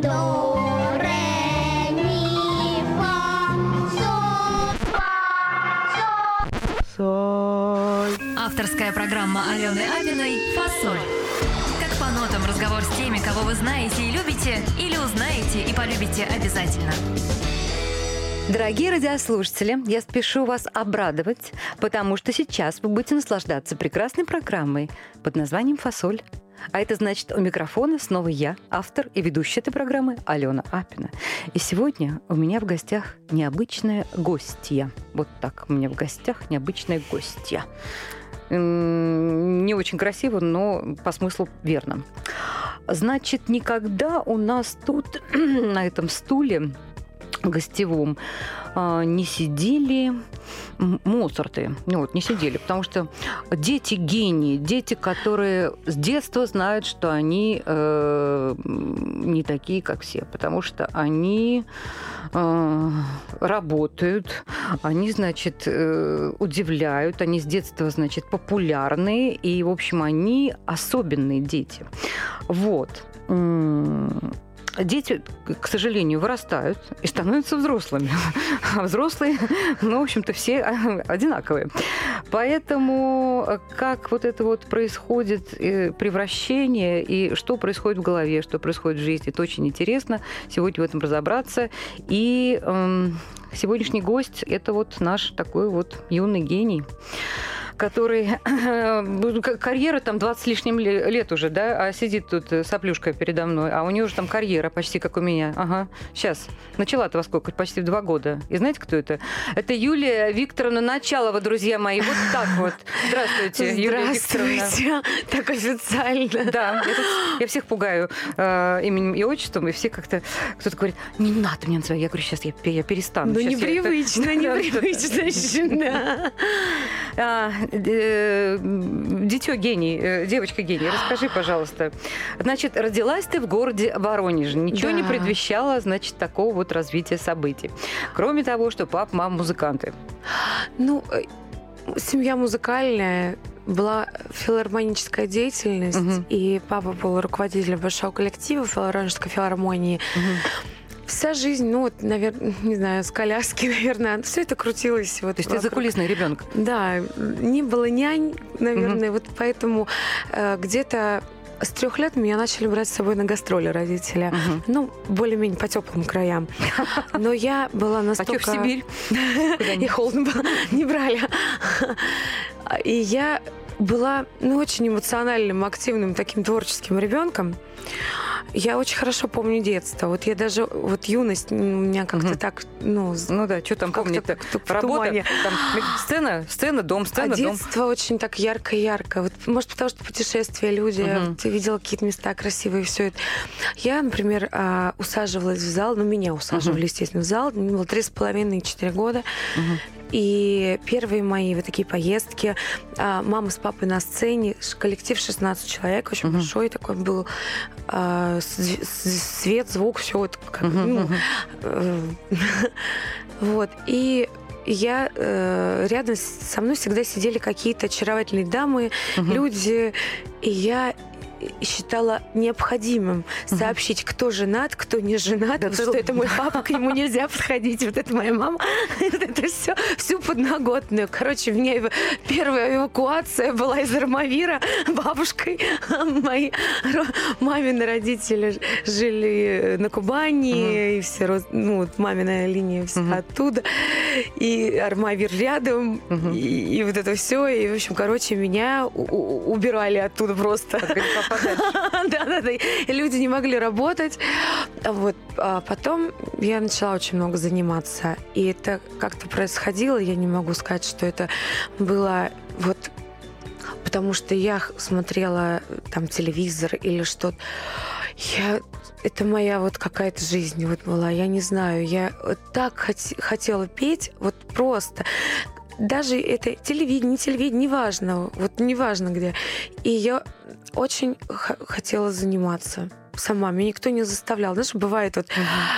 до, ре, ми, фа, соль, фа, соль. Соль. Авторская программа Алены Абиной «Фасоль». Как по нотам разговор с теми, кого вы знаете и любите, или узнаете и полюбите обязательно. Дорогие радиослушатели, я спешу вас обрадовать, потому что сейчас вы будете наслаждаться прекрасной программой под названием «Фасоль». А это значит, у микрофона снова я, автор и ведущая этой программы Алена Апина. И сегодня у меня в гостях необычная гостья. Вот так, у меня в гостях необычная гостья. Не очень красиво, но по смыслу верно. Значит, никогда у нас тут на этом стуле гостевом а, не сидели Моцарты. Ну, Вот, не сидели, потому что дети гении, дети, которые с детства знают, что они э, не такие, как все, потому что они э, работают, они, значит, э, удивляют, они с детства, значит, популярные, и, в общем, они особенные дети. Вот. Дети, к сожалению, вырастают и становятся взрослыми. А взрослые, ну, в общем-то, все одинаковые. Поэтому э, как вот это вот происходит э, превращение и что происходит в голове, что происходит в жизни, это очень интересно. Сегодня в этом разобраться. И эм, сегодняшний гость – это вот наш такой вот юный гений который к- карьера там 20 с лишним ле- лет уже, да, а сидит тут э, соплюшка передо мной, а у нее уже там карьера почти как у меня. Ага, сейчас. Начала-то во сколько? Почти в два года. И знаете, кто это? Это Юлия Викторовна Началова, друзья мои. Вот так вот. Здравствуйте, Юлия Викторовна. Здравствуйте. Так официально. Да, я, тут- я всех пугаю э, именем и отчеством, и все как-то... Кто-то говорит, не надо меня называть. Я говорю, сейчас я, я перестану. Ну, непривычно, непривычно. э, Дитё гений, э, девочка гений, расскажи, пожалуйста. Значит, родилась ты в городе Воронеже. Ничего не Да. предвещало, значит, такого вот развития событий. Кроме того, что пап, мама музыканты. Ну, э, семья музыкальная, была филармоническая деятельность, Мгм. и папа был руководителем большого коллектива Воронежской филармонии. Вся жизнь, ну, вот, наверное, не знаю, с коляски, наверное, все это крутилось. Вот То есть ты вокруг. закулисный ребенок. Да, не было нянь, наверное, вот поэтому э, где-то с трех лет меня начали брать с собой на гастроли родители. Ну, более-менее по теплым краям. Но я была настолько... в Сибирь? И холодно было, не брали. И я была ну, очень эмоциональным, активным таким творческим ребенком. Я очень хорошо помню детство. Вот я даже, вот юность у меня как-то Мгм. так, ну, Ну да, что там помнит-то? Работа, там, сцена, сцена, дом, А сцена, дом. детство очень так ярко-ярко. Вот, может, потому что путешествия, люди, Мгм. ты видела какие-то места красивые, все это. Я, например, а, усаживалась в зал, ну, меня усаживали, Мгм. естественно, в зал. Мне было три с половиной, четыре года. Мгм. И первые мои вот такие поездки, а, мама с папой на сцене, коллектив 16 человек, очень Мгм. большой такой был, а, свет, звук, все вот как, Мгм, ну. Э, Вот. И я э, рядом со мной всегда сидели какие-то очаровательные дамы, Мгм. люди, и я считала необходимым сообщить, кто женат, кто не женат, Да вот что это мой папа, к нему нельзя подходить, вот это моя мама, вот это все, всю подноготную. Короче, у меня первая эвакуация была из Армавира бабушкой. Мои ро- мамины родители жили на Кубани, и все, род- ну, вот мамина линия вся оттуда, и Армавир рядом, и, и вот это все, и, в общем, короче, меня у- убирали оттуда просто. Греха подальше. Да, да, да. И люди не могли работать. Вот. А потом я начала очень много заниматься. И это как-то происходило. Я не могу сказать, что это было вот потому что я смотрела там телевизор или что-то. Я это моя вот какая-то жизнь вот была, я не знаю, я так хот- хотела петь, вот просто. Даже это телевидение, не телевидение, неважно, вот неважно где. И я очень хотела заниматься сама, меня никто не заставлял. Знаешь, бывает вот,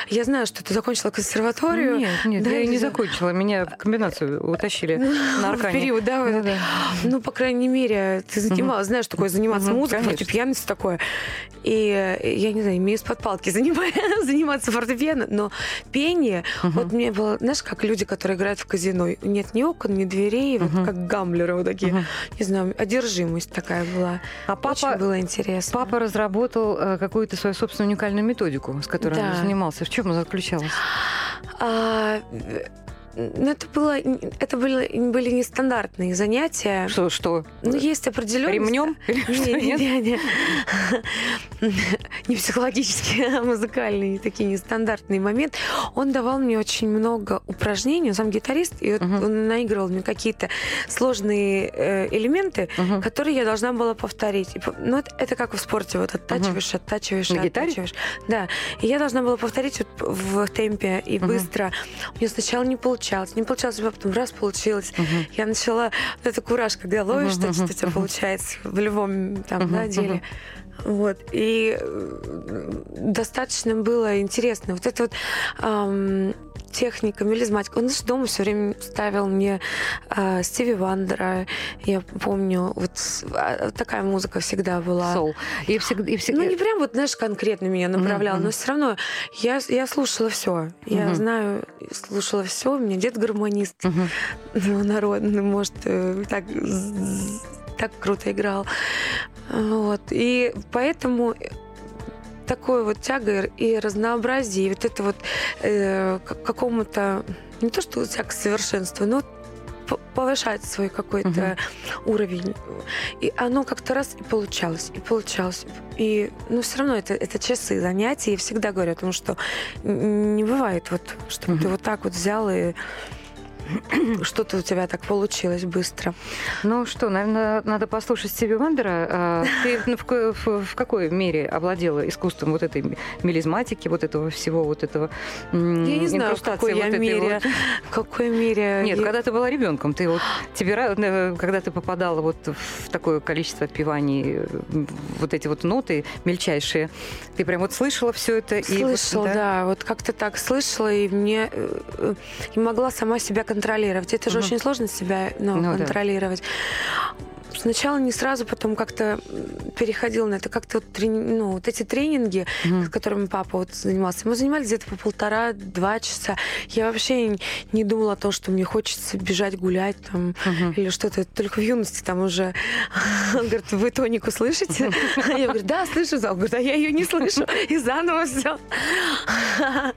я знаю, что ты закончила консерваторию. Нет, нет, Да, я и не да. закончила. Меня в комбинацию утащили на в Аркане. период, да, вот. Да-да. Ну, по крайней мере, ты занималась, знаешь, такое заниматься музыкой, фортепиано такое. И я не знаю, имею из-под палки заниматься фортепиано, но пение, вот мне было, знаешь, как люди, которые играют в казино, нет ни окон, ни дверей, вот как гамблеры вот такие, не знаю, одержимость такая была. А Очень папа, было интересно. папа разработал э, какую-то свою собственную уникальную методику, с которой он Да. занимался. В чем она заключалась? А, это было, это были, были нестандартные занятия. Что? что? Ну, есть определенные... Ремнем? Не, не, не. Не психологические, а музыкальные такие нестандартные моменты. Он давал мне очень много упражнений. Он сам гитарист, и вот он наигрывал мне какие-то сложные э, элементы, которые я должна была повторить. Ну, это, это как в спорте. Вот оттачиваешь, оттачиваешь, На гитаре? оттачиваешь. Да. И я должна была повторить вот в темпе и быстро. У меня сначала не получалось. Не получалось, а потом раз получилось. Мгм. Я начала... Вот это кураж, когда ловишь, Мгм, что что у тебя получается в любом там, Мгм, да, деле. Вот. И э, достаточно было интересно. Вот это вот ам, техника, мелизматика. Он даже дома все время ставил мне а, Стиви Вандера. Я помню, вот а, такая музыка всегда была. Соул. И всегда, и всегда... Ну, не прям вот, знаешь, конкретно меня направлял, Мгм. но все равно я, я слушала все. Я Мгм. знаю, слушала все. У меня дед гармонист Мгм. ну, народный, может, э, так, так круто играл. Вот. И поэтому такой вот тяга и разнообразие, и вот это вот э, к какому-то, не то что тяга к совершенству, но повышать свой какой-то уровень. И оно как-то раз и получалось, и получалось. И, ну, все равно это, это часы занятий. Я всегда говорю о том, что не бывает вот, чтобы Мгм. ты вот так вот взял и что-то у тебя так получилось быстро. Ну что, наверное, надо послушать Стиви Вандера. А, Ты ну, в, ко- в- в какой мере овладела искусством вот этой мелизматики, вот этого всего, вот этого Я не знаю, в какой вот мере. вот? В какой мере... Нет, я- когда ты была ребенком, ты вот тебе э, когда ты попадала вот в такое количество отпеваний, вот эти вот ноты мельчайшие, ты прям вот слышала все это и вот, Слышала, да. вот как-то так слышала, и мне э, э, и могла сама себя контролировать. Это же Мгм. очень сложно себя ну, Ну да. Сначала не сразу, потом как-то м, переходила на это. Как-то вот, трени- ну, вот эти тренинги, Мгм. с которыми папа вот занимался, мы занимались где-то по полтора-два часа. Я вообще не- думала о том, что мне хочется бежать гулять там Мгм. или что-то. Только в юности там уже он говорит, вы тонику слышите? Я говорю, да, слышу. Он говорит, а я ее не слышу. И заново все.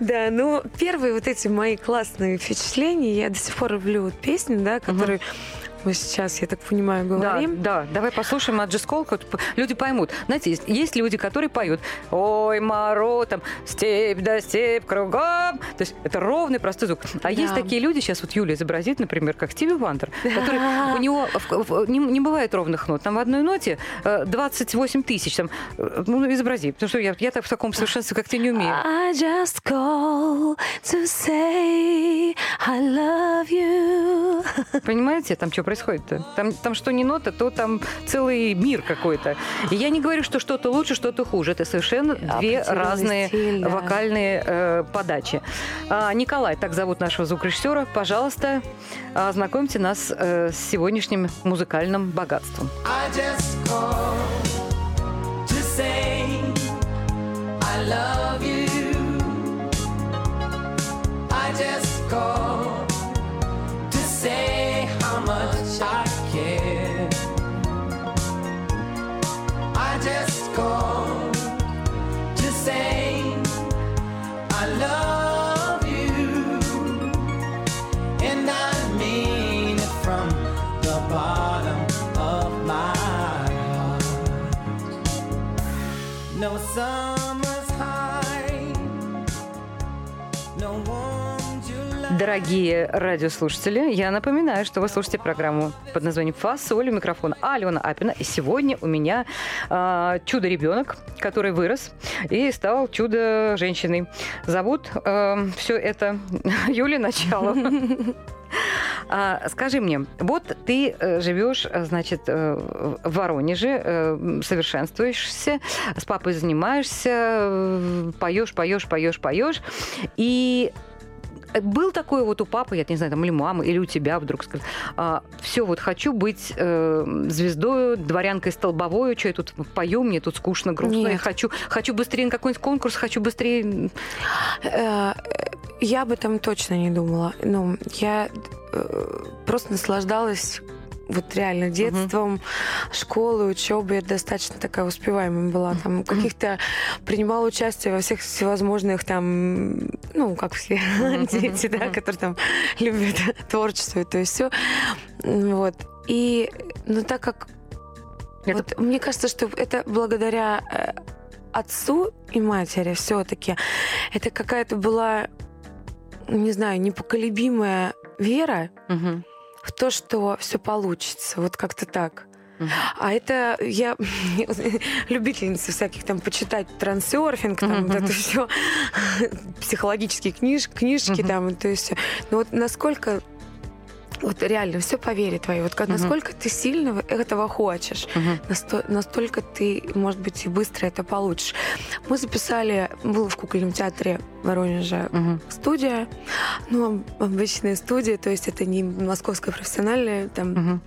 Да, ну, первые вот эти мои классные впечатления, я до сих пор люблю песни, да, которые мы сейчас, я так понимаю, Да, говорим. да, давай послушаем Аджи Сколк, вот п- люди поймут. Знаете, есть, есть люди, которые поют «Ой, моро, там, степь да степь кругом». То есть это ровный, простой звук. А есть Да. такие люди, сейчас вот Юля изобразит, например, как Стиви Вандер, который, у него в- в- не, не бывает ровных нот. Там в одной ноте э, 28 тысяч. Там, э, ну, изобрази, потому что я, я так в таком совершенстве, как ты, не умею. I just call to say I love you. Понимаете, там что происходит-то? Там, там что не нота, то там целый мир какой-то. И я не говорю, что что-то лучше, что-то хуже. Это совершенно две разные стиль, да. вокальные э, подачи. А, Николай, так зовут нашего звукорежиссера, пожалуйста, ознакомьте нас э, с сегодняшним музыкальным богатством. I just to say I love you. I just called to say I care. I just called to say I love you. And I mean it from the bottom of my heart. No summer's Дорогие радиослушатели, я напоминаю, что вы слушаете программу под названием «Фасоль» у микрофона Алена Апина. И сегодня у меня а, чудо-ребенок, который вырос и стал чудо-женщиной. Зовут все это Юлия Начало. А, скажи мне, вот ты э, живешь, э, значит, э, в Воронеже, э, совершенствуешься, с папой занимаешься, э, поешь, поешь, поешь, поешь, и был такой вот у папы, я не знаю, там, или мамы, или у тебя вдруг сказать, все, вот хочу быть э, звездой, дворянкой столбовой, что я тут пою, мне тут скучно, грустно, я Нет. хочу, хочу быстрее на какой-нибудь конкурс, хочу быстрее... Э, Я об этом точно не думала. Ну, я э, просто наслаждалась вот реально детством, школой, учебой. Я достаточно такая успеваемая была. Там каких-то принимала участие во всех всевозможных там, ну, как все дети, да, которые там любят творчество, то есть все. Вот. И, ну, так как Это- вот мне кажется, что это благодаря э, отцу и матери все-таки это какая-то была, не знаю, непоколебимая вера Мгм. В то, что все получится. Вот как-то так. Мгм. А это я любительница всяких там почитать трансерфинг, там вот это все психологические книж, книжки Мгм. там, то есть, ну вот насколько вот реально все по вере твоей, вот как, Мгм. насколько ты сильно этого хочешь, Мгм. насто- настолько ты, может быть, и быстро это получишь. Мы записали, был в кукольном театре Воронежа Мгм. студия, ну, об- обычная студия, то есть это не московская профессиональная, там Мгм.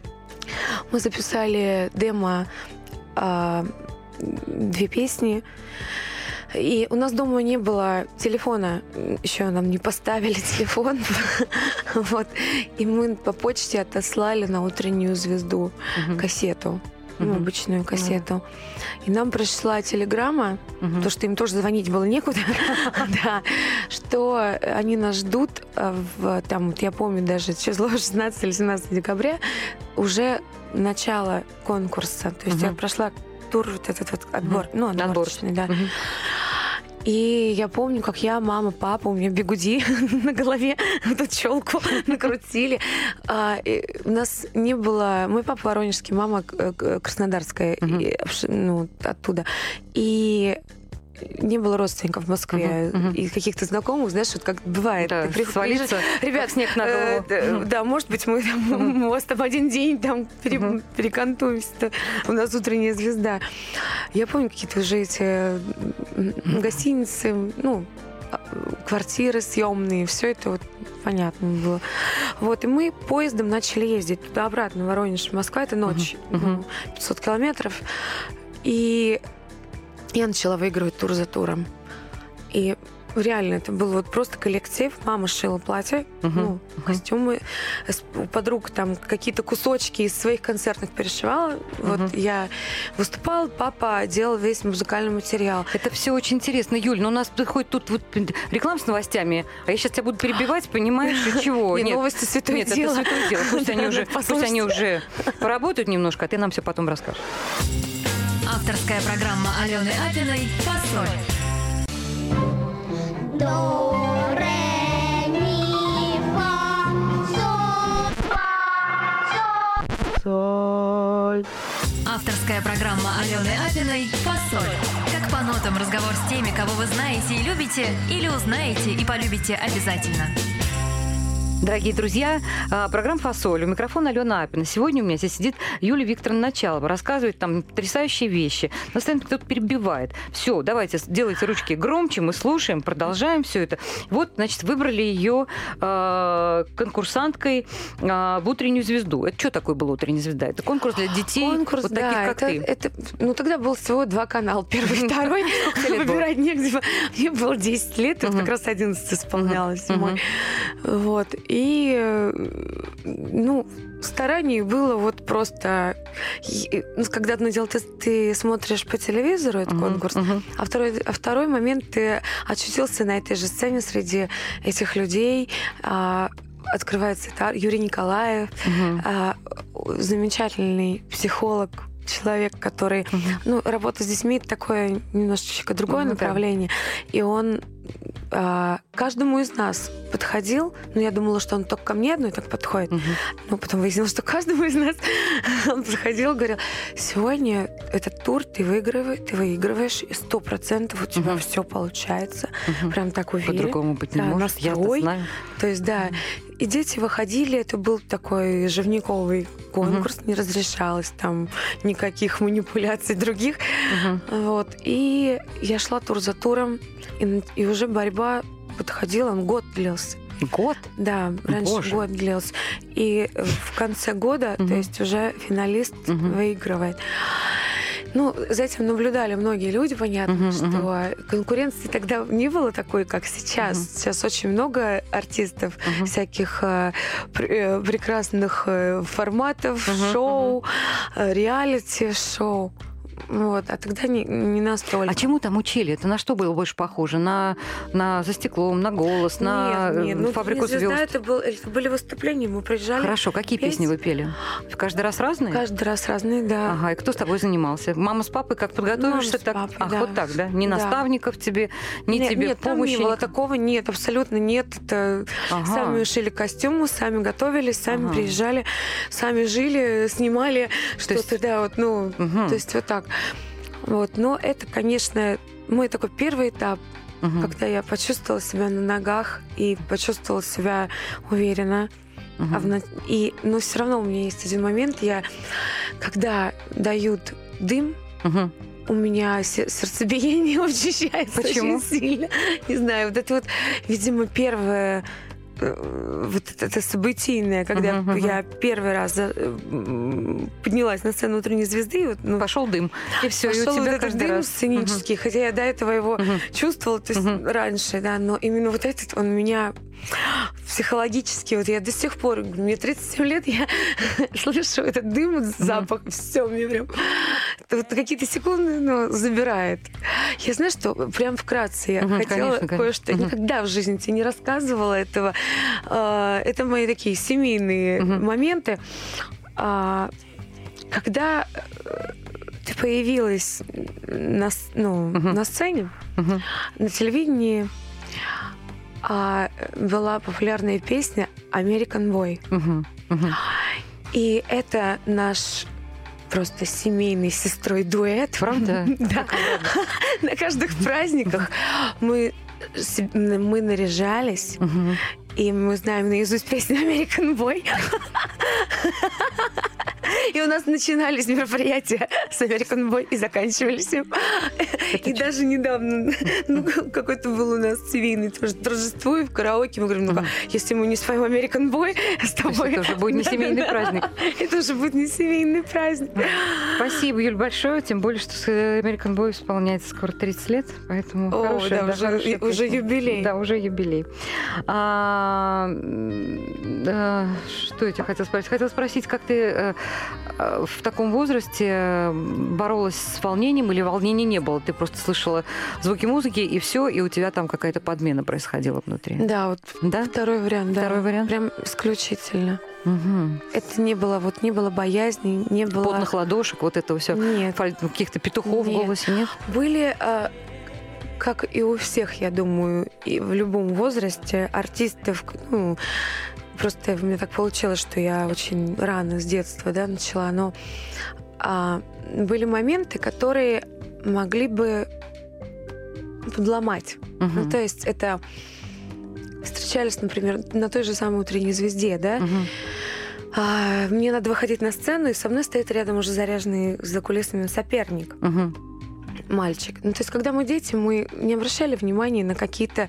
мы записали демо а, две песни. И у нас дома не было телефона, еще нам не поставили телефон. вот. И мы по почте отослали на утреннюю звезду кассету, ну, обычную кассету. И нам пришла телеграмма, потому что им тоже звонить было некуда, да, что они нас ждут э, в, там, вот я помню даже число 16 или 17 декабря, уже начало конкурса. То есть я прошла тур вот этот вот отбор, ну, Отбор. отборочный, да. И я помню, как я, мама, папа, у меня бигуди на голове, эту челку накрутили. А, у нас не было... Мой папа воронежский, мама э, к- краснодарская, Мгм. и, обш- ну, оттуда. И не было родственников в Москве Мгм, мгм. и каких-то знакомых, знаешь, вот как бывает. Да, ты свалиться, Ребят, как снег на э, голову. да, Мгм. да, может быть, мы там, у вас там один день там пере- Мгм. перекантуемся. У нас утренняя звезда. Я помню какие-то уже эти гостиницы, ну, а, квартиры съемные, все это вот понятно было. Вот, и мы поездом начали ездить туда-обратно, Воронеж, Москва, это ночь, Мгм. ну, 500 километров. И я начала выигрывать тур за туром. И реально, это был вот просто коллектив. Мама шила платье, Мгм. ну, костюмы. У подруг там какие-то кусочки из своих концертных перешивала. Мгм. Вот я выступала, папа делал весь музыкальный материал. Это все очень интересно, Юль, но у нас приходит тут вот реклама с новостями, а я сейчас тебя буду перебивать, понимаешь, и чего? Не, новости святое Нет, дело. это святое дело. Пусть они уже, пусть они уже поработают немножко, а ты нам все потом расскажешь. Авторская программа Алены Апиной «Фасоль». До, ре, ми, фа, соль, фа, соль. Авторская программа Алены Апиной «Фасоль». Как по нотам разговор с теми, кого вы знаете и любите, или узнаете и полюбите обязательно. Дорогие друзья, а, программа «Фасоль». У микрофона Алена Апина. Сегодня у меня здесь сидит Юлия Викторовна Началова. Рассказывает там потрясающие вещи. Нас постоянно кто-то перебивает. Все, давайте, делайте ручки громче, мы слушаем, продолжаем все это. Вот, значит, выбрали ее э, конкурсанткой э, в «Утреннюю звезду». Это что такое было «Утренняя звезда»? Это конкурс для детей, Конкурс, вот да, таких, как это, ты. это- ну тогда был всего два канала, первый и второй. Выбирать негде. Мне было 10 лет, Мгм. как раз 11 исполнялось. Вот. И, э, ну, стараний было вот просто... ну, Когда одно дело, ты, ты смотришь по телевизору этот Мгм, конкурс, мгм. а второй, а второй момент ты очутился на этой же сцене среди этих людей. а, Открывается это Юрий Николаев, Мгм. а, замечательный психолог, человек, который, Мгм. ну, работа с детьми такое немножечко другое да. направление, и он а, каждому из нас подходил, но я думала, что он только ко мне одной так подходит, Мгм. но потом выяснилось, что каждому из нас он подходил, говорил, сегодня этот тур ты выигрываешь, ты выигрываешь, и сто процентов у тебя Мгм. все получается, Мгм. прям так уверен. По-другому быть не Да, может. Я это настрой. знаю. То есть, да. и дети выходили, это был такой живниковый конкурс, не разрешалось там никаких манипуляций других. Мгм. Вот. И я шла тур за туром, и, и уже борьба подходила, он год длился. Год? Да, раньше Боже. год длился. И э, в конце года, Мгм. то есть уже финалист Мгм. выигрывает. Ну, за этим наблюдали многие люди, понятно, Мгм, что конкуренции тогда не было такой, как сейчас. Мгм. Сейчас очень много артистов, Мгм. всяких э, э, прекрасных э, форматов, Мгм, шоу, э, реалити-шоу. Вот, а тогда не, не настолько. А чему там учили? Это на что было больше похоже? На, на за стеклом, на голос, на нет, нет, ну, фабрику «Не звезда» звезд? это, был, это были выступления, мы приезжали. Хорошо, какие петь. песни вы пели? Каждый раз разные? Каждый раз разные, да. Ага, и кто с тобой занимался? Мама с папой как подготовишься? Мама так? папой, Ах, да. вот так, да? Ни Да. наставников тебе, ни нет, тебе нет, помощи? не было такого, нет, абсолютно нет. Это Ага. сами шили костюмы, сами готовились, сами Ага. приезжали, сами жили, снимали То есть- что-то, да, вот, ну, Мгм. то есть вот так. Вот, но это, конечно, мой такой первый этап, Мгм. когда я почувствовала себя на ногах и почувствовала себя уверенно. Мгм. А в И, но все равно у меня есть один момент, я, когда дают дым, Мгм. у меня се- сердцебиение учащается Почему? очень сильно. Не знаю, вот это вот, видимо, первое вот это, событийное, когда Мгм, мгм. я первый раз за- э, поднялась на сцену утренней звезды, вот, ну, Пошел дым. И все, и у пошел вот тебя этот дым раз. сценический, хотя я до этого его Мгм. чувствовала, то есть Мгм. раньше, да, но именно вот этот он меня психологически, вот я до сих пор, мне 37 лет, я слышу этот дым, запах, все, мне прям вот какие-то секунды ну, забирает. Я знаю, что прям вкратце я Мгм, хотела конечно, конечно. кое-что, Мгм. никогда в жизни тебе не рассказывала этого. А, Это мои такие семейные Мгм. моменты. А, Когда э, ты появилась на, ну, Мгм. на сцене, Мгм. на телевидении, а, была популярная песня American Boy. Мгм. Мгм. И это наш просто семейный с сестрой дуэт. Правда? Да. На каждых праздниках мы, мы наряжались. И мы знаем наизусть песню American Boy. И у нас начинались мероприятия с American Boy и заканчивались им. И даже недавно ну, какой-то был у нас семейный тоже торжество, и в караоке мы говорим, ну Мгм. если мы не споем American Boy с тобой... это уже будет не семейный праздник. Это уже будет не семейный праздник. Спасибо, Юль, большое. Тем более, что с American Boy исполняется скоро 30 лет. Поэтому О, хорошая, да, уже- хорошая юбилей. Да, уже юбилей. А, да, что я тебя хотела спросить? Хотела спросить, как ты э, э, в таком возрасте э, боролась с волнением или волнения не было? Ты просто слышала звуки музыки, и все, и у тебя там какая-то подмена происходила внутри. Да, вот Да? второй вариант, да. Второй вариант? Прям исключительно. Мгм. Это не было, вот не было боязни, не было... Потных ладошек, вот этого все. Нет. Каких-то петухов в Нет. голосе, нет? Были, а, как и у всех, я думаю, и в любом возрасте артистов, ну, просто у меня так получилось, что я очень рано с детства, да, начала, но а, были моменты, которые могли бы подломать. Мгм. Ну, то есть это встречались, например, на той же самой утренней звезде, да. А, мне надо выходить на сцену, и со мной стоит рядом уже заряженный за кулисами соперник, Мгм. Мальчик. Ну, то есть, когда мы дети, мы не обращали внимания на какие-то,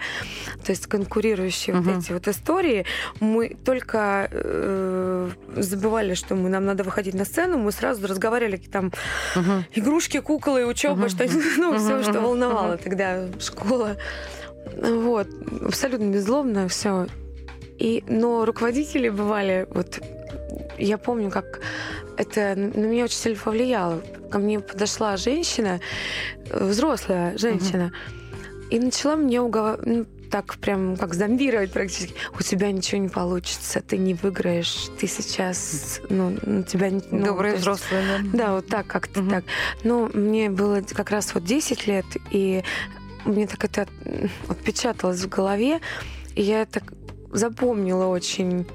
то есть, конкурирующие Мгм. вот эти вот истории. Мы только э, забывали, что мы, нам надо выходить на сцену, мы сразу разговаривали там Мгм. игрушки, куклы, учеба, Мгм. что ну, все, что волновало тогда школа. Вот, абсолютно беззлобно все. И, но руководители бывали, вот я помню, как это на меня очень сильно повлияло. Ко мне подошла женщина, э, взрослая женщина, и начала мне уговаривать, так прям как зомбировать практически. У тебя ничего не получится, ты не выиграешь, ты сейчас, ну, на тебя... ну, Добрые есть- взрослые, да? да, вот так, как-то Мгм. так. Но мне было как раз вот 10 лет, и мне так это отпечаталось в голове, и я так запомнила очень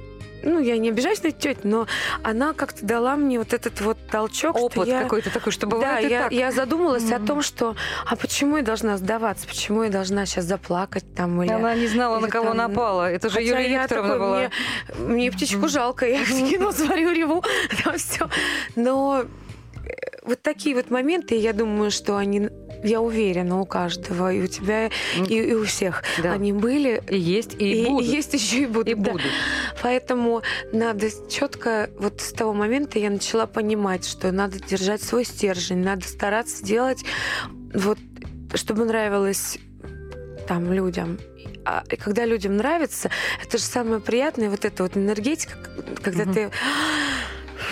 ну, я не обижаюсь на тетю, но она как-то дала мне вот этот вот толчок, Опыт я... какой-то такой, что Да, бывает и я, так. я задумалась о Мгм. том, что а почему я должна сдаваться, почему я должна сейчас заплакать там или... Она не знала, на или кого там- напала. Это же Хотя Юлия Викторовна такой, была. Мне, мне птичку жалко, я кино сварю, реву, там все. Но вот такие вот моменты, я думаю, что они, я уверена, у каждого, и у тебя, М. и, и у всех, Да. они были, И есть, и, и, будут. есть еще и будут. И да. будут. Поэтому надо четко, вот с того момента я начала понимать, что надо держать свой стержень, надо стараться делать вот, чтобы нравилось там людям. А и когда людям нравится, это же самое приятное, вот эта вот энергетика, когда Мгм. ты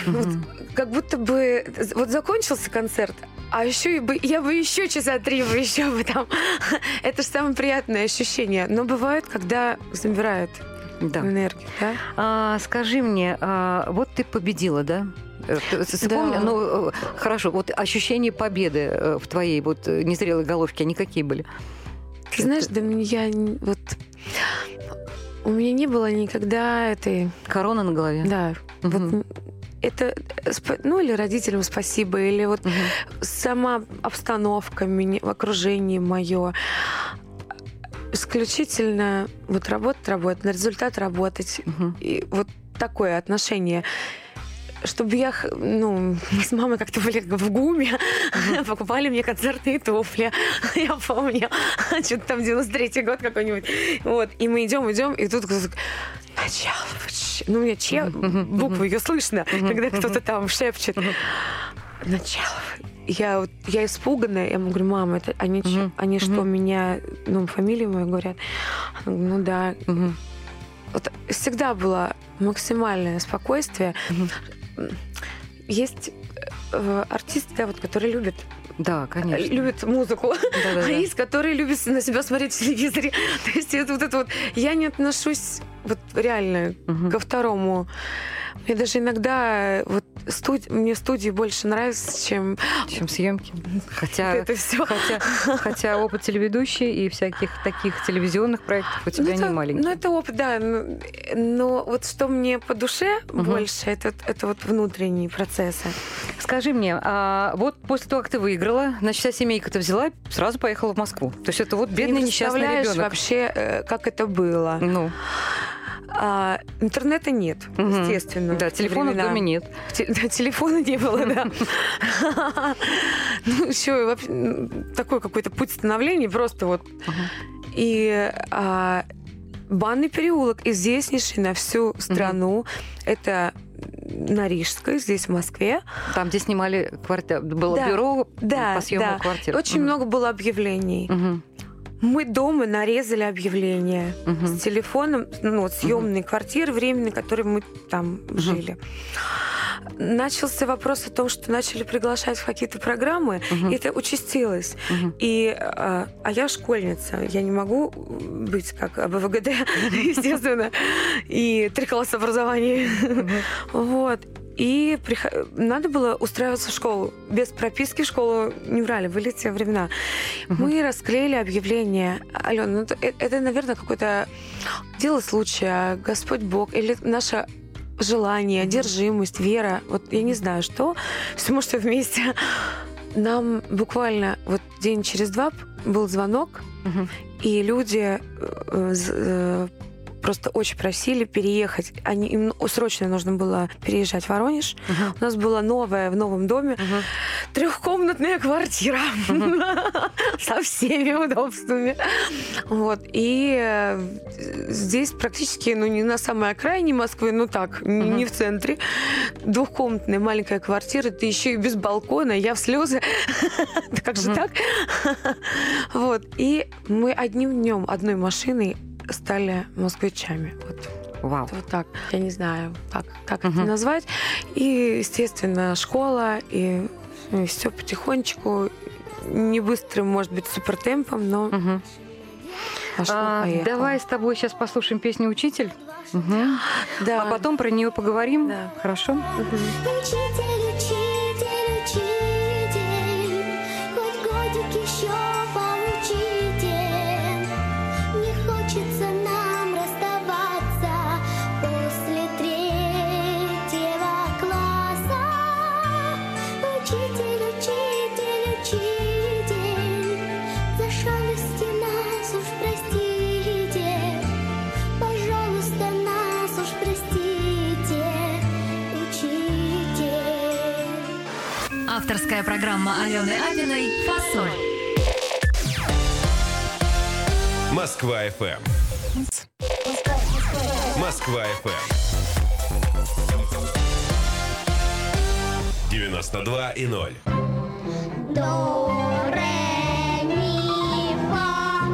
вот, как будто бы вот закончился концерт, а еще и бы я бы еще часа три бы еще бы там. Это же самое приятное ощущение. Но бывает, когда забирают Да. энергию, да? А, скажи мне, а, вот ты победила, да? Э, вспомни- Да. ну, э, хорошо, вот ощущения победы э, в твоей вот незрелой головке, они какие были? Ты знаешь, да я вот у меня не было никогда этой, Корона на голове? да, Мгм. вот это э, ну или родителям спасибо, или вот Мгм. сама обстановка меня, окружение мое исключительно вот работать, работать, на результат работать. Мгм. И вот такое отношение. Чтобы я, ну, мы с мамой как-то были в ГУМе, покупали мне концертные туфли, я помню, что-то там 93-й год какой-нибудь. Вот, и мы идем, идем, и тут начало, вообще». ну, у меня Мгм. букву ее слышно, когда кто-то там шепчет. Начало. Я вот, я испуганная, я говорю, мама, это они, Мгм. они что, меня, ну, фамилию мою говорят? Она говорит, Ну да, вот всегда было максимальное спокойствие. Есть э, артисты, да, вот, которые любят, Да, конечно. любят музыку, Да-да-да. а есть, которые любят на себя смотреть в телевизоре. То есть это вот это вот. Я не отношусь вот реально Мгм. ко второму. Мне даже иногда вот студ... мне студии больше нравятся, чем Чем съемки. Хотя, это все. хотя, хотя опыт телеведущей и всяких таких телевизионных проектов у тебя не это, маленький. Ну, это опыт, да. Но, но вот что мне по душе Мгм. больше, это, это вот внутренние процессы. Скажи мне, а вот после того, как ты выиграла, значит, вся семейка-то взяла, сразу поехала в Москву. То есть это вот бедный не несчастный ребенок. вообще, э, как это было. Ну, А, интернета нет, Мгм. естественно. да, в те телефона в времена. доме нет. Те- да, телефона не было, да. Ну, еще вообще такой какой-то путь становления, просто вот. И а, банный переулок, известнейший на всю страну. Это на Рижской, здесь, в Москве. Там, где снимали квартиру, было Да, бюро да, по съему да. квартир. Очень много было объявлений. Мгм. Мы дома нарезали объявления Мгм. с телефоном, ну, вот съемные квартиры временные, которые мы там жили. Начался вопрос о том, что начали приглашать в какие-то программы, Мгм. и это участилось. Мгм. И, а, а я школьница, я не могу быть как АБВГД, естественно, и три класса образования. Вот. И прихо- надо было устраиваться в школу. Без прописки в школу не брали, были те времена. Мы расклеили объявление. Алена, ну, это, это, наверное, какое-то дело случая, Господь Бог, или наше желание, одержимость, вера. Вот я не знаю, что. Все может вместе. Нам буквально вот день через два был звонок, Мгм. и люди э, э, просто очень просили переехать. Они, им срочно нужно было переезжать в Воронеж. Мгм. У нас была новая в новом доме Мгм. трехкомнатная квартира со всеми удобствами. Вот. И э, здесь практически, ну, не на самой окраине Москвы, ну так, не в центре. Двухкомнатная маленькая квартира, ты еще и без балкона, я в слезы. Как же так? Вот. И мы одним днем, одной машиной стали москвичами. Вот. Вау. Вот так. Я не знаю, как, как это Мгм. назвать. И, естественно, школа, и, все потихонечку, не быстрым, может быть, супертемпом, но Мгм. пошло, А, поехало. давай с тобой сейчас послушаем песню «Учитель». Мгм. Да. А потом про нее поговорим. Да. Хорошо? Мгм. Авторская программа Алены Абиной «Фасоль». Москва FM. Москва FM. 92 и 0. До, ре, ми, фа,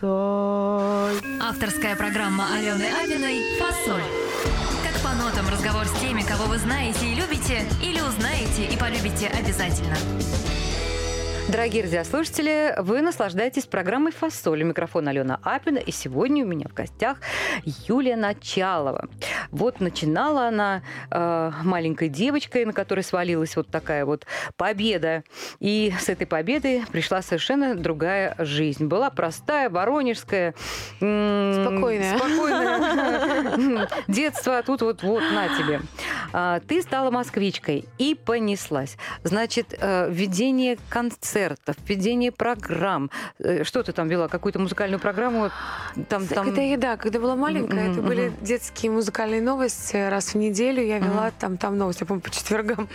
соль, Авторская программа Алены Абиной «Фасоль». Нотам разговор с теми, кого вы знаете и любите, или узнаете и полюбите обязательно. Дорогие радиослушатели, вы наслаждаетесь программой «Фасоль». У микрофона Алена Апина. И сегодня у меня в гостях Юлия Началова. Вот начинала она э, маленькой девочкой, на которой свалилась вот такая вот победа. И с этой победой пришла совершенно другая жизнь. Была простая, воронежская. м, Спокойная. Спокойная. Детство, тут вот, вот, на тебе. А, Ты стала москвичкой и понеслась. Значит, э, введение концертов, введение программ. Э, Что ты там вела? Какую-то музыкальную программу? Там, там... Когда я, да, когда была маленькая, Мгм, это были детские музыкальные новости. Раз в неделю я вела там, там новости, я помню, по четвергам.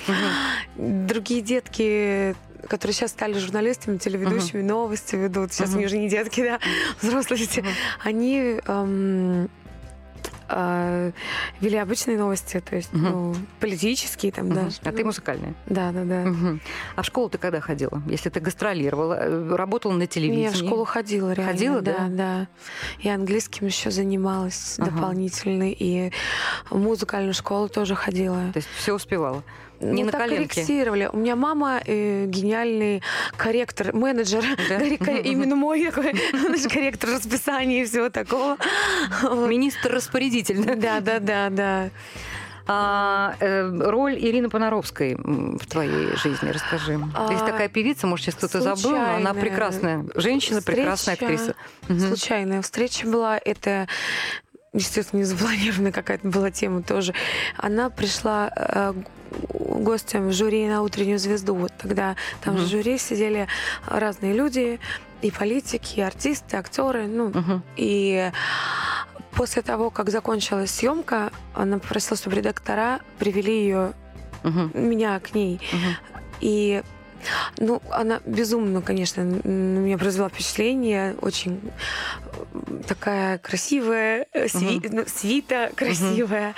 Другие детки которые сейчас стали журналистами, телеведущими, новости ведут. Сейчас Мгм. они уже не детки, да, взрослые люди. Они эм, э, вели обычные новости, то есть Мгм. ну, политические там, Мгм. да. А ты музыкальная? Да, да, да. Мгм. А в школу ты когда ходила? Если ты гастролировала, э, работала на телевидении? Я в школу ходила, реально. Ходила, да? да? Да, И английским еще занималась Ага. дополнительно, и в музыкальную школу тоже ходила. То есть все успевала? Не ну, на так коленке? корректировали. У меня мама э, гениальный корректор, менеджер, Да? Именно мой такой корректор расписания и всего такого. Министр-распорядитель. да? Да, да, да. А, э, роль Ирины Понаровской в твоей жизни, расскажи. Ты есть А, такая певица, может, сейчас кто-то забыл, но она прекрасная женщина, прекрасная встреча, актриса. Мгм. Случайная встреча была. Это естественно, не запланированная какая-то была тема тоже. Она пришла э, гостем в жюри на утреннюю звезду. Вот тогда там Мгм. в жюри сидели разные люди, и политики, и артисты, актеры. Ну, Мгм. и после того, как закончилась съемка, она попросила, чтобы редактора привели ее, Мгм. меня к ней. Мгм. И ну, она безумно, конечно, на меня произвела впечатление. Очень такая красивая, э, сви- ну, свита красивая.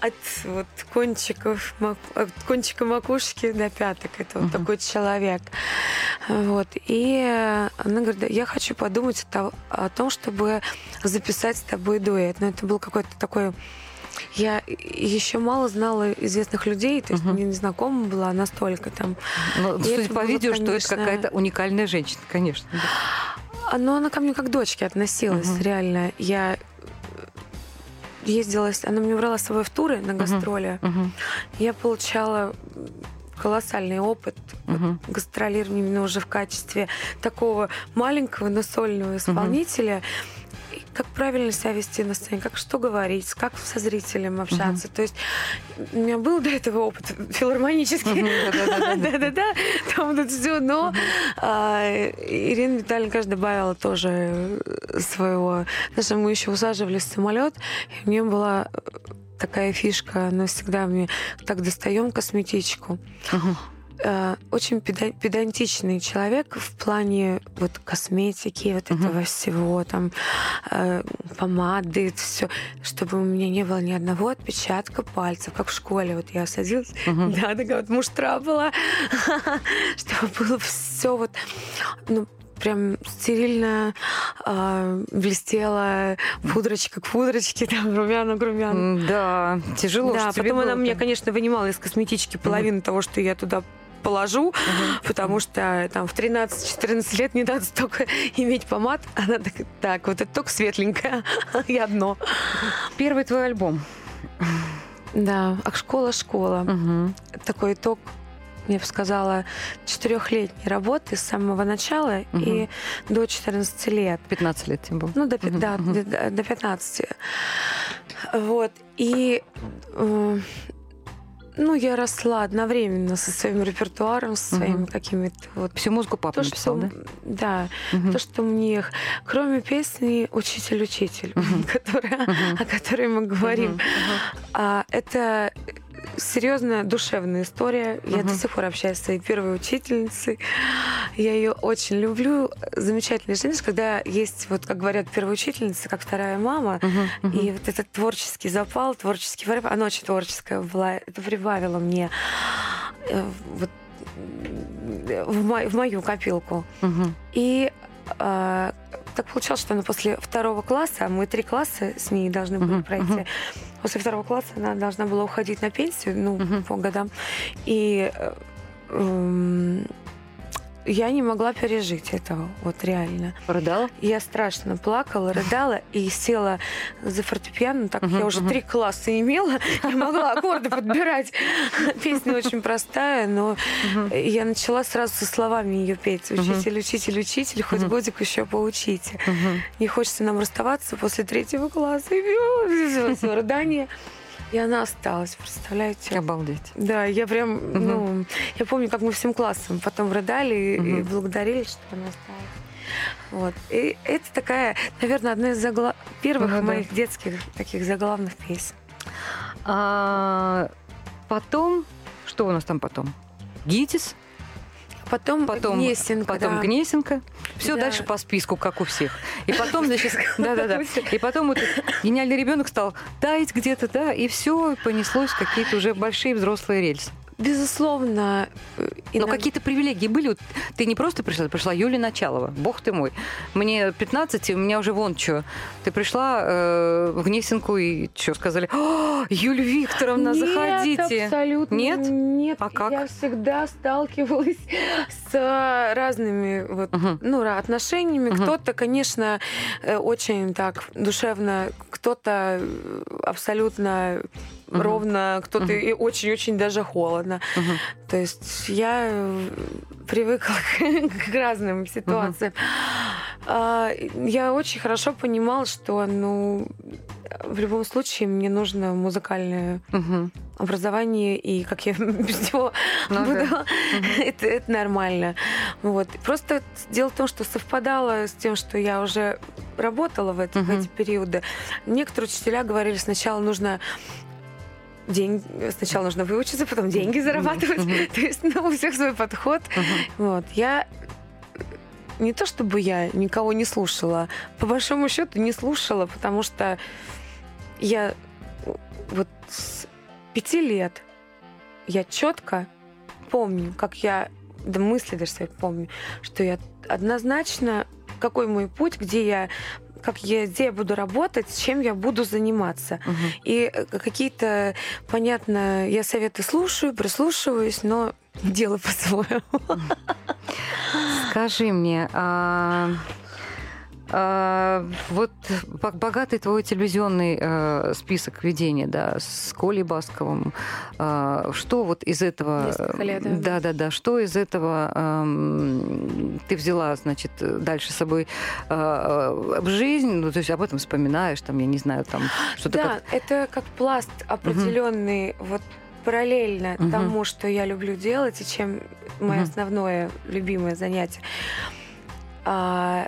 От вот кончиков, мак- от кончика макушки до пяток. Это вот Мгм. такой человек. Вот. И она говорит, «Да, я хочу подумать о том, чтобы записать с тобой дуэт. Но это был какой-то такой я еще мало знала известных людей, то есть мне не знакома была настолько там. Ну, И судя по видео, что это конечно, какая-то уникальная женщина, конечно. да. Но она ко мне как к дочке относилась, Мгм. реально. Я ездила, она меня брала с собой в туры на гастроли. Мгм. Я получала колоссальный опыт Мгм. гастролирования именно уже в качестве такого маленького, но сольного исполнителя. И Как правильно себя вести на сцене, как что говорить, как со зрителем общаться. То есть у меня был до этого опыт филармонический. Да-да-да, там тут все, но а, Ирина Витальевна, конечно, добавила тоже своего. Даже мы еще усаживались в самолет, и у нее была такая фишка, она всегда мне так достаем косметичку. Мгм. Э, Очень педа- педантичный человек в плане вот косметики, вот Мгм. этого всего, там э, помады, все, чтобы у меня не было ни одного отпечатка пальцев, как в школе. Вот я садилась, Мгм. да, такая вот муштра была, чтобы было все вот, ну, прям стерильно э, блестела пудрочка к пудрочке, там румяна к румяну. Да, тяжело. Да, потом она мне, конечно, вынимала из косметички половину того, что я туда положу, потому что там в 13-14 лет не надо столько иметь помад. Она так, так вот это только светленькое и одно. Первый твой альбом. Да, а школа-школа. Мгм. Такой итог, я бы сказала, четырехлетней работы с самого начала и до 14 лет. 15 лет тебе было. Ну, до, Мгм, да, мгм. до, до 15. Вот. И э, ну, я росла одновременно со своим репертуаром, со своими Мгм. какими-то вот Всю музыку папа то, написал, что, да? да, Мгм. то, что мне, кроме песни «Учитель-учитель», Мгм. которая- Мгм. о которой мы говорим, Мгм. а, это серьезная душевная история. Я Мгм. до сих пор общаюсь с своей первой учительницей. Я ее очень люблю. Замечательная женщина, когда есть, вот как говорят, первая учительница, как вторая мама. Мгм, мгм. И вот этот творческий запал, творческий порыв, она очень творческая была. Это прибавило мне э, вот, в, мо- в мою копилку. Мгм. И э, так получалось, что она после второго класса, мы три класса с ней должны были Мгм, пройти. После второго класса она должна была уходить на пенсию, ну, Мгм. по годам. И э, м, я не могла пережить этого, вот реально. Рыдала? Я страшно плакала, рыдала и села за фортепиано. Так как я уже три класса имела, я могла аккорды подбирать. Песня очень простая, но я начала сразу со словами ее петь. Учитель, учитель, учитель, хоть годик еще поучите. Не хочется нам расставаться после третьего класса. И всё, всё, рыдание. И она осталась, представляете? Обалдеть. Да, я прям, ну, я помню, как мы всем классом потом рыдали и, и благодарили, что она осталась. Вот. И это такая, наверное, одна из загла- первых Ну да. моих детских таких заглавных песен. А потом, что у нас там потом? ГИТИС, Потом, потом, Гнесинка, потом да. Гнесинка. Все Да. дальше по списку, как у всех. И потом, значит, да-да-да. И потом вот этот гениальный ребенок стал таять где-то, да, и все понеслось какие-то уже большие взрослые рельсы. Безусловно. э, Но какие-то привилегии были. Вот ты не просто пришла, ты пришла Юлия Началова. Бог ты мой. Мне 15, и у меня уже вон что. Ты пришла э, в Гнесинку и что, сказали, «О, Юлия Викторовна, Нет, заходите. абсолютно Нет? нет. А как? Я всегда сталкивалась с э, разными вот, Мгм. ну, отношениями. Мгм. Кто-то, конечно, э, очень так душевно, кто-то э, абсолютно Мгм. ровно, кто-то Мгм. и очень-очень даже холодно. Мгм. То есть я привыкла к, к разным ситуациям. А, Я очень хорошо понимала, что, ну, в любом случае мне нужно музыкальное Мгм. образование, и как я без него Ну буду, да. это, это нормально. Вот. Просто дело в том, что совпадало с тем, что я уже работала в, эти- в Мгм. эти периоды. Некоторые учителя говорили, сначала нужно день, сначала нужно выучиться, потом деньги зарабатывать. Мгм. То есть, ну, у всех свой подход. Мгм. Вот. Я не то чтобы я никого не слушала, по большому счету не слушала, потому что я вот с пяти лет я четко помню, как я, да мысли даже свои помню, что я однозначно, какой мой путь, где я как я, где я буду работать, с чем я буду заниматься. Мгм. И э, какие-то, понятно, я советы слушаю, прислушиваюсь, но делаю по-своему. Скажи мне, а, а, вот бо- богатый твой телевизионный э, список ведения, да, с Колей Басковым, а, что вот из этого... Лет, да. Да, да, да. Что из этого эм, ты взяла, значит, дальше с собой э, в жизнь? Ну, то есть об этом вспоминаешь, там, я не знаю, там что-то Да, как... это как пласт определенный, вот параллельно Мгм. тому, что я люблю делать и чем мое Мгм. основное любимое занятие. А,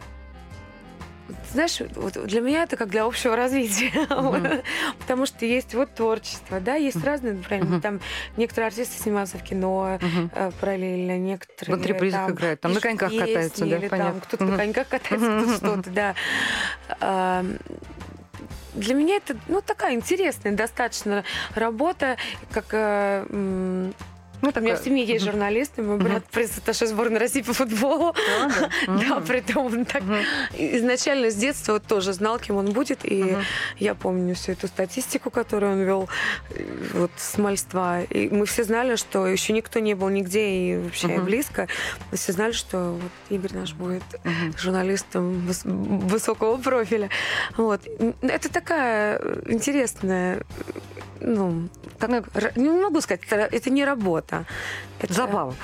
знаешь, вот для меня это как для общего развития, Мгм. потому что есть вот творчество, да, есть разные направления. Мгм. Там некоторые артисты снимаются в кино э, параллельно, некоторые В антрепризах там играют, там на коньках песни, катаются, да, или там понятно. кто-то Мгм. на коньках катается, кто-то что-то, да. А, для меня это ну, такая интересная достаточно работа, как э, Ну, у меня в семье есть журналисты, мой брат пресс-атташе сборной России по футболу. Да, при том он так изначально с детства тоже знал, кем он будет, и я помню всю эту статистику, которую он вел вот с мальства. И мы все знали, что еще никто не был нигде и вообще близко. Мы все знали, что вот Игорь наш будет журналистом выс- высокого профиля. Вот. Это такая интересная, ну, как- р- не могу сказать, это не работа. Это- Забава.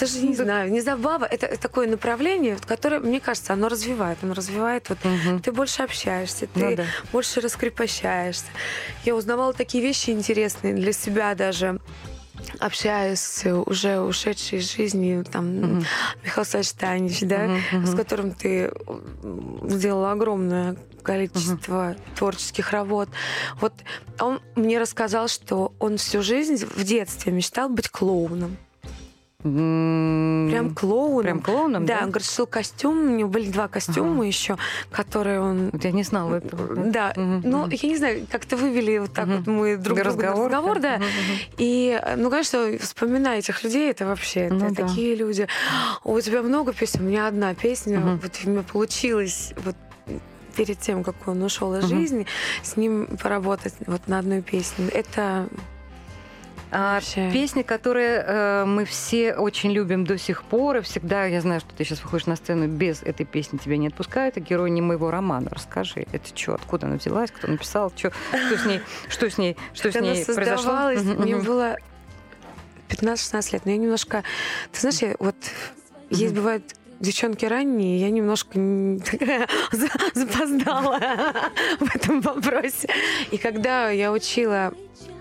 Даже не знаю, не забава. Это такое направление, которое, мне кажется, оно развивает. Оно развивает вот Мгм. ты больше общаешься, ты Ну да. больше раскрепощаешься. Я узнавала такие вещи интересные для себя даже. общаюсь с уже ушедшей из жизни, там, Михаил Саштанич, да, мгм. с которым ты м, сделал огромное количество творческих работ. Вот он мне рассказал, что он всю жизнь в детстве мечтал быть клоуном. Прям клоуном. Прям клоуном, Да, да? он говорит, шил костюм, у него были два костюма еще, которые он Вот я не знала этого. да, Мгм, ну, я не знаю, как-то вывели вот так Мгм. вот мы друг другу на Разговор, разговор, да. мгм. И, ну, конечно, вспоминая этих людей, это вообще это Ну да. такие люди. «О, У тебя много песен, у меня одна песня, Мгм. вот у меня получилось вот перед тем, как он ушел из жизни, с ним поработать вот на одной песне. Это А Вообще. песня, которые э, мы все очень любим до сих пор, и всегда, я знаю, что ты сейчас выходишь на сцену, без этой песни тебя не отпускают, это герой не моего романа. Расскажи, это что, откуда она взялась, кто написал, чё, что с ней, что с ней, что с она ней произошло? мне было 15-16 лет, но я немножко... Ты знаешь, я вот есть бывает девчонки ранние, я немножко такая запоздала в этом вопросе. И когда я учила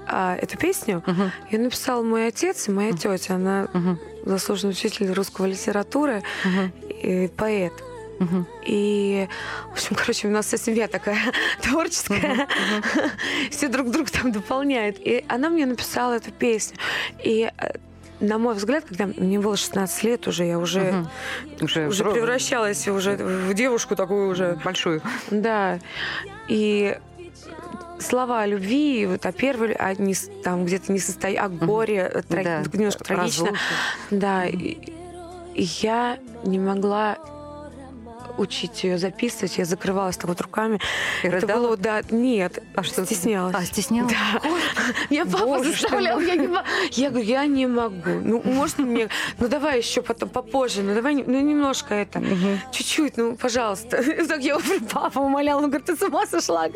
а, эту песню, Мгм, ее написал мой отец и моя тетя. Она мгм, заслуженный учитель русского литературы мгм, и поэт. мгм. И, в общем, короче, у нас вся семья такая творческая. Все друг друга там дополняют. И она мне написала эту песню. И э, на мой взгляд, когда мне было 16 лет уже, я уже, Мгм. Уже, уже превращалась уже в девушку такую уже. большую. Да. И слова о любви, вот о первой, о не, с- там где-то не состоя, о горе, о тра- Да, немножко трагично. разлуки. Да, и, и я не могла учить ее записывать, я закрывалась так вот руками. И Это рыдала? было, да, нет, А что стеснялась. А, стеснялась? Да. Меня папа Боже заставлял, я не мо- Я говорю, я не могу. Ну, может, мне, ну давай еще потом, попозже, ну давай, ну немножко это, чуть-чуть, ну, пожалуйста. Так я уже папа умоляла, он говорит, ты с ума сошла?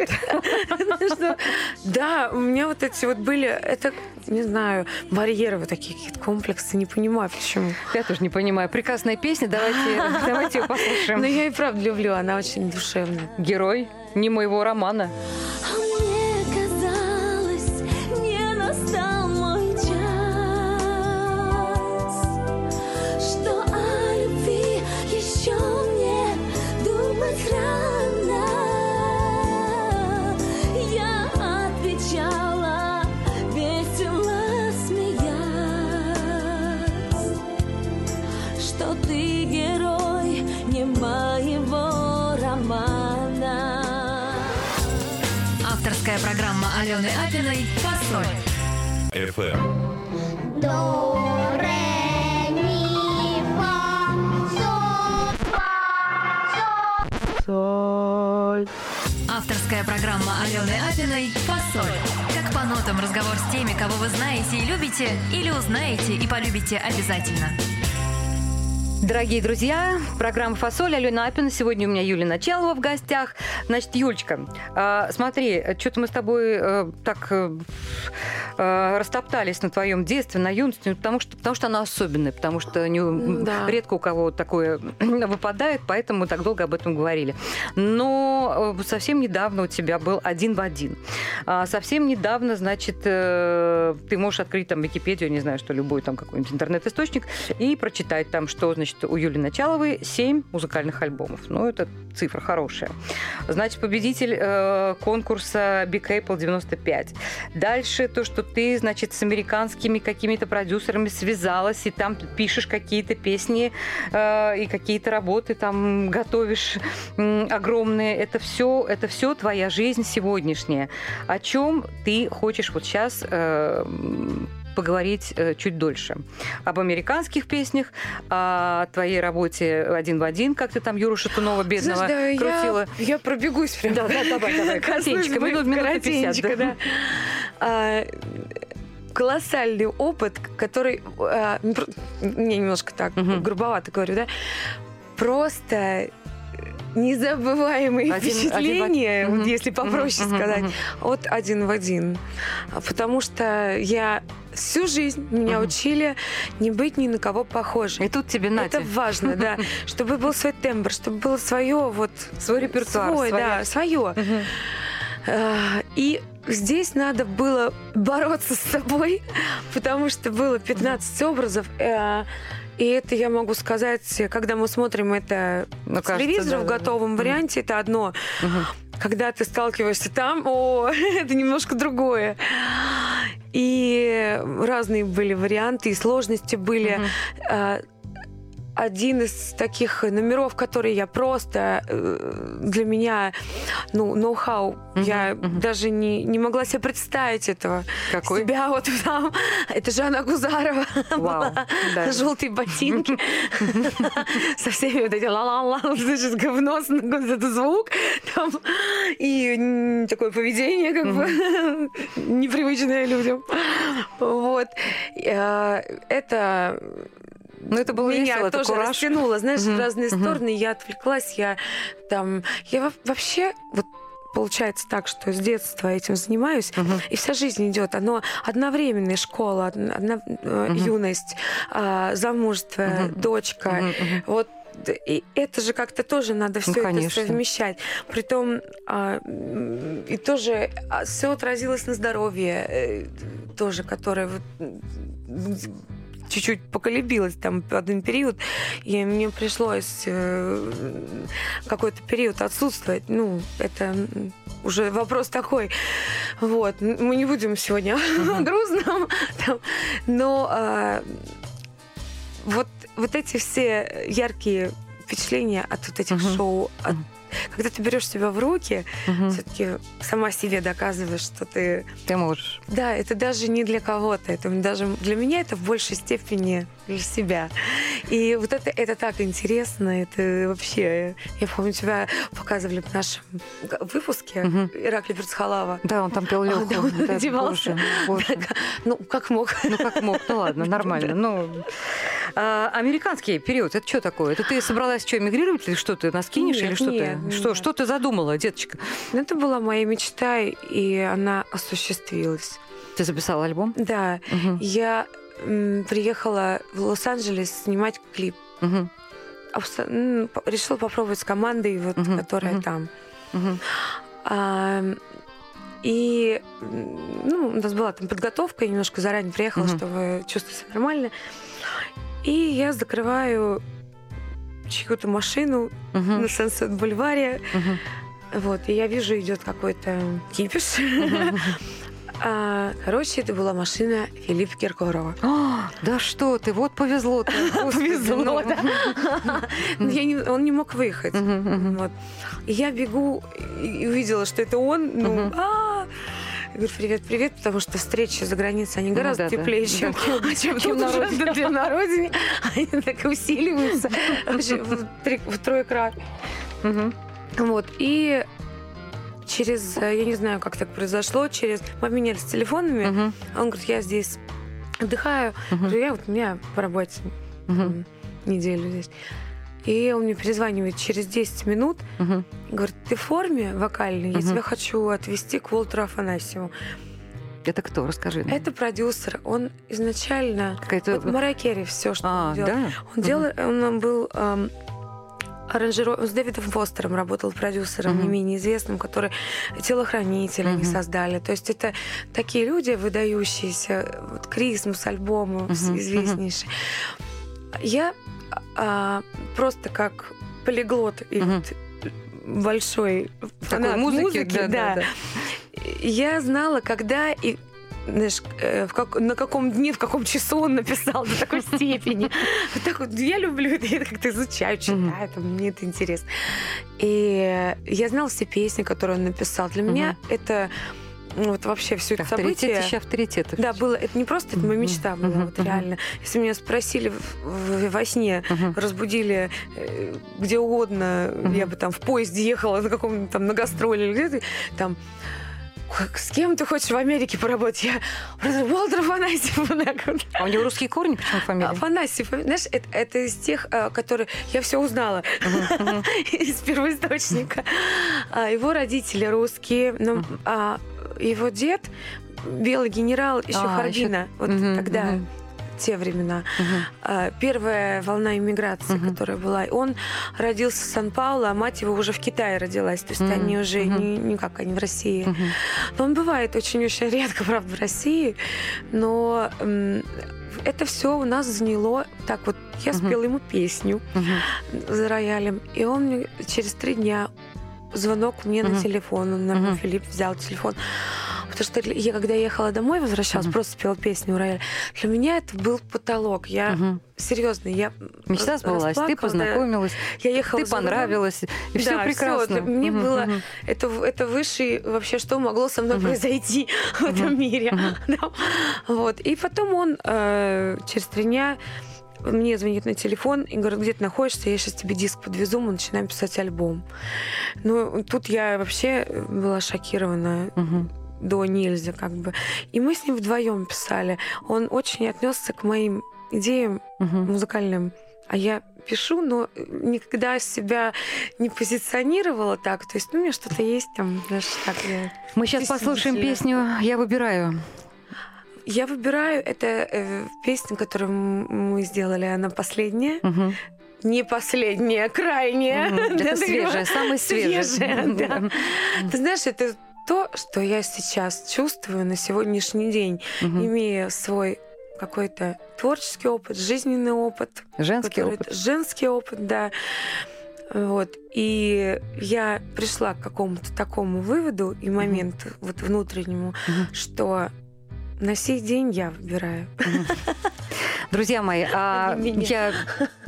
Что- Да, у меня вот эти вот были, это, не знаю, барьеры вот такие, какие-то комплексы, не понимаю, почему. Я тоже не понимаю. Прекрасная песня, давайте, давайте ее Но послушаем. я и правда люблю, она очень душевная. Герой не моего романа. А мне Авторская программа Алены Апиной «Фасоль». FM. До, ре, ми, фа, соль, Соль. Авторская программа Алены Апиной «Фасоль». Как по нотам разговор с теми, кого вы знаете и любите, или узнаете и полюбите обязательно. Дорогие друзья, программа «Фасоль», Алена Апина. Сегодня у меня Юлия Началова в гостях. Значит, Юлечка, а, смотри, что-то мы с тобой э, так э, э, растоптались на твоем детстве, на юности, ну, потому что, потому что она особенная, потому что не- Да. редко у кого такое выпадает, поэтому мы так долго об этом говорили. Но э, совсем недавно у тебя был один в один. А совсем недавно, значит, э, ты можешь открыть там Википедию, не знаю, что любой там какой-нибудь интернет-источник и прочитать там, что, значит, у Юли Началовой 7 музыкальных альбомов. Ну, это цифра хорошая. Значит, победитель э, конкурса Big Apple 95. Дальше то, что ты, значит, с американскими какими-то продюсерами связалась, и там пишешь какие-то песни э, и какие-то работы там готовишь м, огромные. Это все, это все твоя жизнь сегодняшняя. О чем ты хочешь вот сейчас поговорить э, чуть дольше. Об американских песнях, о твоей работе один в один, как ты там Юру Шатунова бедного Знаешь, да, я- крутила. Я, пробегусь прям. Да, да, давай, давай, коротенько, бы минут- минуты 50, коротенько, да. да. А, колоссальный опыт, который... а, ну, не, немножко так, Мгм. грубовато говорю, да? Просто незабываемые Один- впечатления, один. вот если попроще сказать, мгм. от один в один. Потому что я всю жизнь меня Мгм. учили не быть ни на кого похожей. И тут тебе Натя. Это важно, да. Чтобы был свой тембр, чтобы было свое вот... Свой репертуар, Свой, своя- да, свое. А, И здесь надо было бороться с собой, потому что было 15 образов. э, И это я могу сказать, когда мы смотрим это Ну, кажется, телевизору в да, да, готовом варианте, это одно. Когда ты сталкиваешься там, о, это немножко другое. И разные были варианты, и сложности были. А, Один из таких номеров, которые я просто э, для меня, ну, ноу-хау, я даже не, не могла себе представить этого. Какой? Себя вот там. Это Жанна Гузарова. Вау, да. Желтые ботинки. Со всеми вот эти ла-ла-ла, слышишь, говно, этот звук. там, И такое поведение, как бы, непривычное людям. Вот. Э, Это Ну, это было меня весело, это тоже кураж. растянуло, знаешь, Мгм, в разные мгм. стороны. Я отвлеклась, я там... Я во- вообще... Вот получается так, что с детства этим занимаюсь, и вся жизнь идет. Оно одновременно и школа, одна- э, юность, а, замужество, дочка. Мгм, мгм. Вот и это же как-то тоже надо все это конечно. совмещать. Притом а, и тоже все отразилось на здоровье, э, тоже, которое вот, чуть-чуть поколебилось там один период, и мне пришлось э, какой-то период отсутствовать. Ну, это уже вопрос такой. Вот. Мы не будем сегодня грустном. там. Но а, вот, вот эти все яркие впечатления от вот этих шоу, от-. Когда ты берешь себя в руки, Мгм. все-таки сама себе доказываешь, что ты... Ты можешь. Да, это даже не для кого-то, это даже для меня это в большей степени для себя. И вот это, это так интересно, это вообще... Я помню, тебя показывали в нашем выпуске Мгм. Ираклий Перцхалава. Да, он там пел Леху. да, он Да, одевался. боже, боже. Ну, как мог. Ну, как мог, ну ладно, нормально. Ну, а, американский период, это что такое? Это ты собралась что, эмигрировать или что ты нас кинешь Нет, или что нет, ты? Нет. Что, что ты задумала, деточка? Это была моя мечта, и она осуществилась. Ты записала альбом? Да, Мгм, я м, приехала в Лос-Анджелес снимать клип. м, по- Решила попробовать с командой, вот, Мгм, которая мгм. там. мгм. А, и ну, у нас была там подготовка, я немножко заранее приехала, Мгм. чтобы чувствовать себя нормально. И я закрываю чью-то машину Мгм, на Сансет бульваре. мгм. Вот, и я вижу, идет какой-то кипиш. А, Короче, это была машина Филиппа Киркорова. Да что ты, вот повезло Повезло, да. Я не- Он не мог выехать. Я бегу и увидела, что это он. Ну, а я говорю, привет, привет, потому что встречи за границей, они Ну гораздо да, да. теплее, Да, чем, чем, чем тут на родине. да, чем на родине. Они так усиливаются вообще в в тройкрат. Мгм. Вот, и через, э, я не знаю, как так произошло, через... Мы обменялись телефонами. Мгм. Он говорит, я здесь отдыхаю. Говорю, я вот у меня по работе м, неделю здесь. И он мне перезванивает через 10 минут. Мгм. Говорит, ты в форме вокальной? Я Мгм. тебя хочу отвезти к Уолтеру Афанасьеву. Это кто? Расскажи. нам. Это продюсер. Он изначально... Какая-то... Вот Марай Керри, все, что А, он делал. да? Он, Мгм. делал, он был эм, аранжиров- он с Дэвидом Фостером работал продюсером, не Мгм. менее известным, который телохранитель они Мгм. создали. То есть это такие люди выдающиеся. Вот Крисмус, альбомы мгм. известнейшие. Я а, просто как полиглот и вот большой Такой фанат музыки, музыки, да, да, да. я знала, когда и знаешь, э, в как- на каком дне, в каком часу он написал до такой степени. Вот так вот я люблю это, я это как-то изучаю, читаю, там, мне это интересно. И я знала все песни, которые он написал. Для меня это вот вообще все это событие... Авторитетище авторитетов. Да, было. Это не просто, это моя мечта была, вот реально. Если меня спросили во сне, разбудили э, где угодно, я бы там в поезде ехала на каком-то там на гастроли или где-то, там «Как- с кем ты хочешь в Америке поработать? Я просто Уолтер Афанасьев. А у него русские корни, почему фамилия? Афанасьев, знаешь, это, это из тех, а, которые я все узнала из первоисточника. А, Его родители русские, но а, его дед белый генерал еще А, Харбина, ещё- вот Мгм, тогда мгм. те времена. А, Первая волна иммиграции, Мгм. которая была. Он родился в Сан-Паулу, а мать его уже в Китае родилась. То есть Мгм, они уже мгм. не, никак, они в России. Мгм. Но он бывает очень-очень редко, правда, в России. Но это все у нас заняло. Так вот, я Мгм. спела ему песню Мгм. за роялем. И он мне через три дня звонок мне Мгм. на телефон. Он, наверное, Мгм. Филипп взял телефон. Потому что я, когда ехала домой, возвращалась, Мгм. просто спела песню у рояля. Для меня это был потолок. Я Мгм. серьезно, я Мечта рас- сбылась, ты да. познакомилась, Я ехала ты понравилась, и все Да, всё, прекрасно. это мне Мгм, было-. Это, это высший вообще, что могло со мной Мгм. произойти в этом мире. Мгм. Да. Вот. И потом он э, через три дня мне звонит на телефон и говорит, где ты находишься, я сейчас тебе диск подвезу, мы начинаем писать альбом. Ну, тут я вообще была шокирована Мгм. до нельзя, как бы. И мы с ним вдвоем писали. Он очень отнесся к моим идеям Мгм. музыкальным. А я пишу, но никогда себя не позиционировала так. То есть, ну, у меня что-то есть там, знаешь, так я... Мы сейчас послушаем песню «Я выбираю». Я выбираю, это э, песня, которую мы сделали, она последняя. Мгм. Не последняя, крайняя. Да, Это свежая, самая свежая. Свежая, да. Ты знаешь, это то, что я сейчас чувствую на сегодняшний день, Мгм. имея свой какой-то творческий опыт, жизненный опыт, Женский который- опыт. Женский опыт, да. Вот. И я пришла к какому-то такому выводу и моменту вот внутреннему, Мгм. что на сей день я выбираю. Друзья мои, а я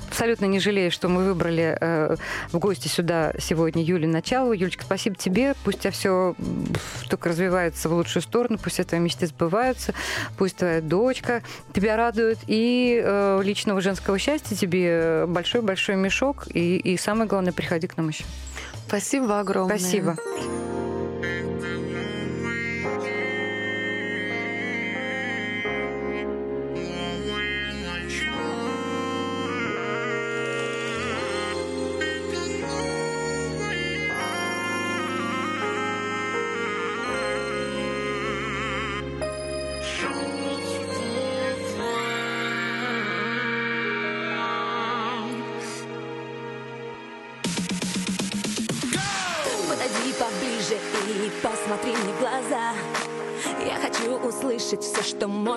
абсолютно не жалею, что мы выбрали э, в гости сюда сегодня Юлю Началову. Юлечка, спасибо тебе. Пусть у тебя все только развивается в лучшую сторону, пусть все твои мечты сбываются, пусть твоя дочка тебя радует. И э, личного женского счастья тебе большой-большой мешок. И, и самое главное, приходи к нам еще. Спасибо огромное. Спасибо.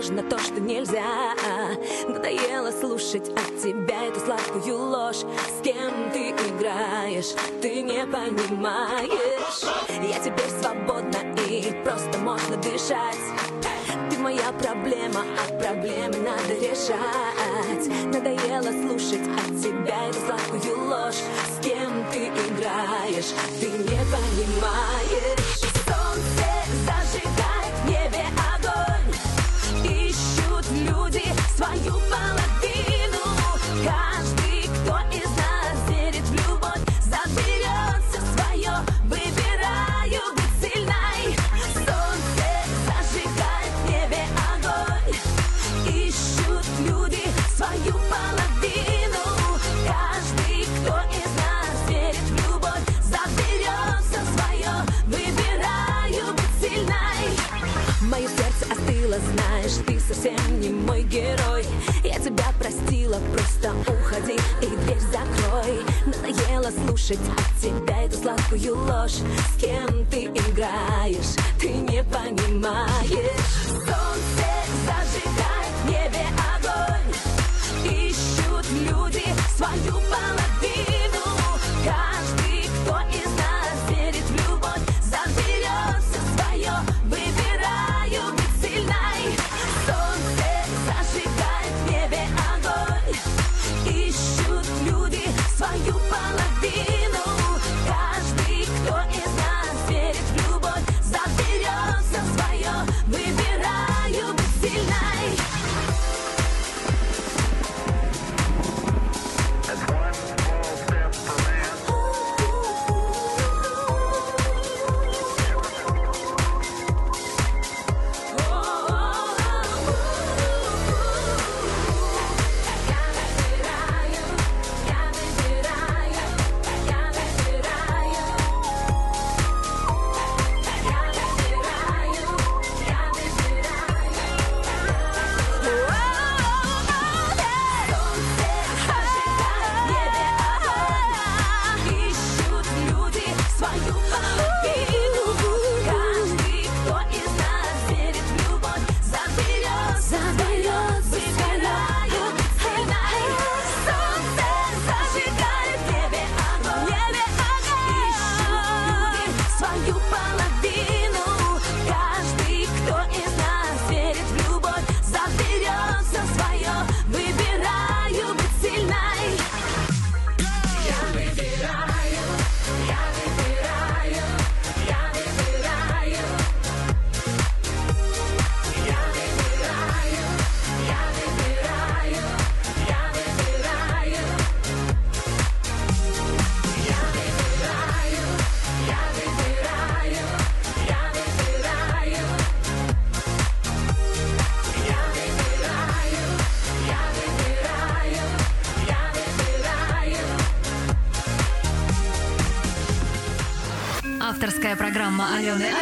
Что можно, то, что нельзя. Надоело слушать от тебя эту сладкую ложь. С кем ты играешь, ты не понимаешь. Я теперь свободна и просто можно дышать. Ты моя проблема, а проблемы надо решать. Надоело слушать от тебя эту сладкую Слушать от тебя эту сладкую ложь. С кем ты играешь, ты не понимаешь. Солнце зажигает в небе огонь. Ищут люди свою половину Авторская программа Алены Апиной «Фасоль».